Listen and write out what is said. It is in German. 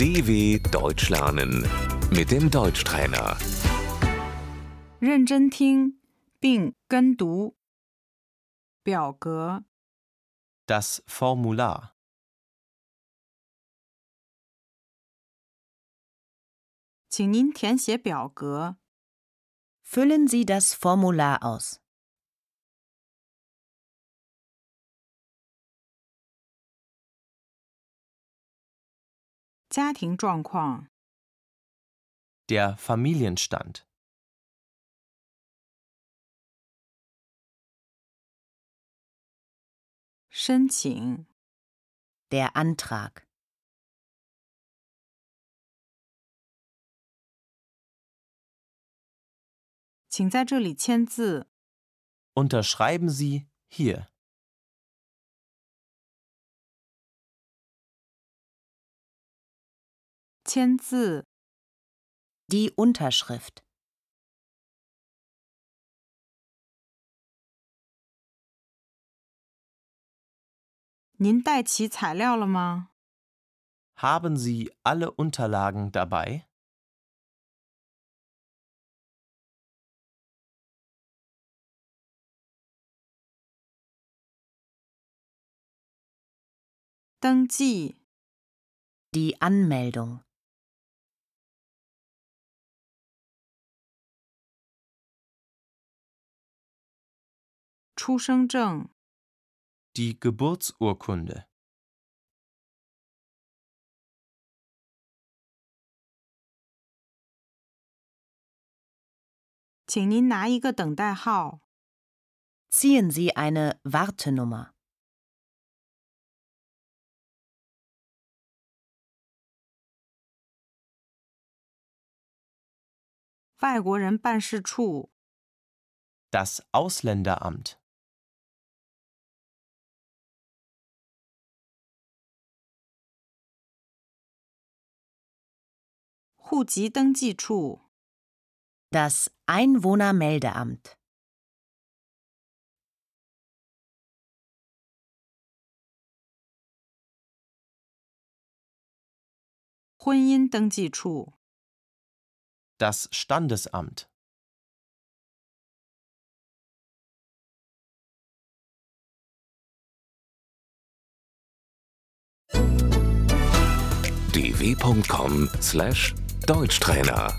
DW Deutsch lernen mit dem Deutschtrainer. 认真听并跟读。表格、 Das Formular. 请您填写表格。 Füllen Sie das Formular aus. 家庭状况、 Der Familienstand. 申请、 Der Antrag. 请在这里签字。 Unterschreiben Sie hier. die Unterschrift. Haben Sie alle Unterlagen dabei? die Anmeldung. Die Geburtsurkunde. Ziehen Sie eine Wartenummer. Das Ausländeramt 户籍登记处、 Das Einwohnermeldeamt. 婚姻登记处、 Das Standesamt. dw.com/deutschtrainer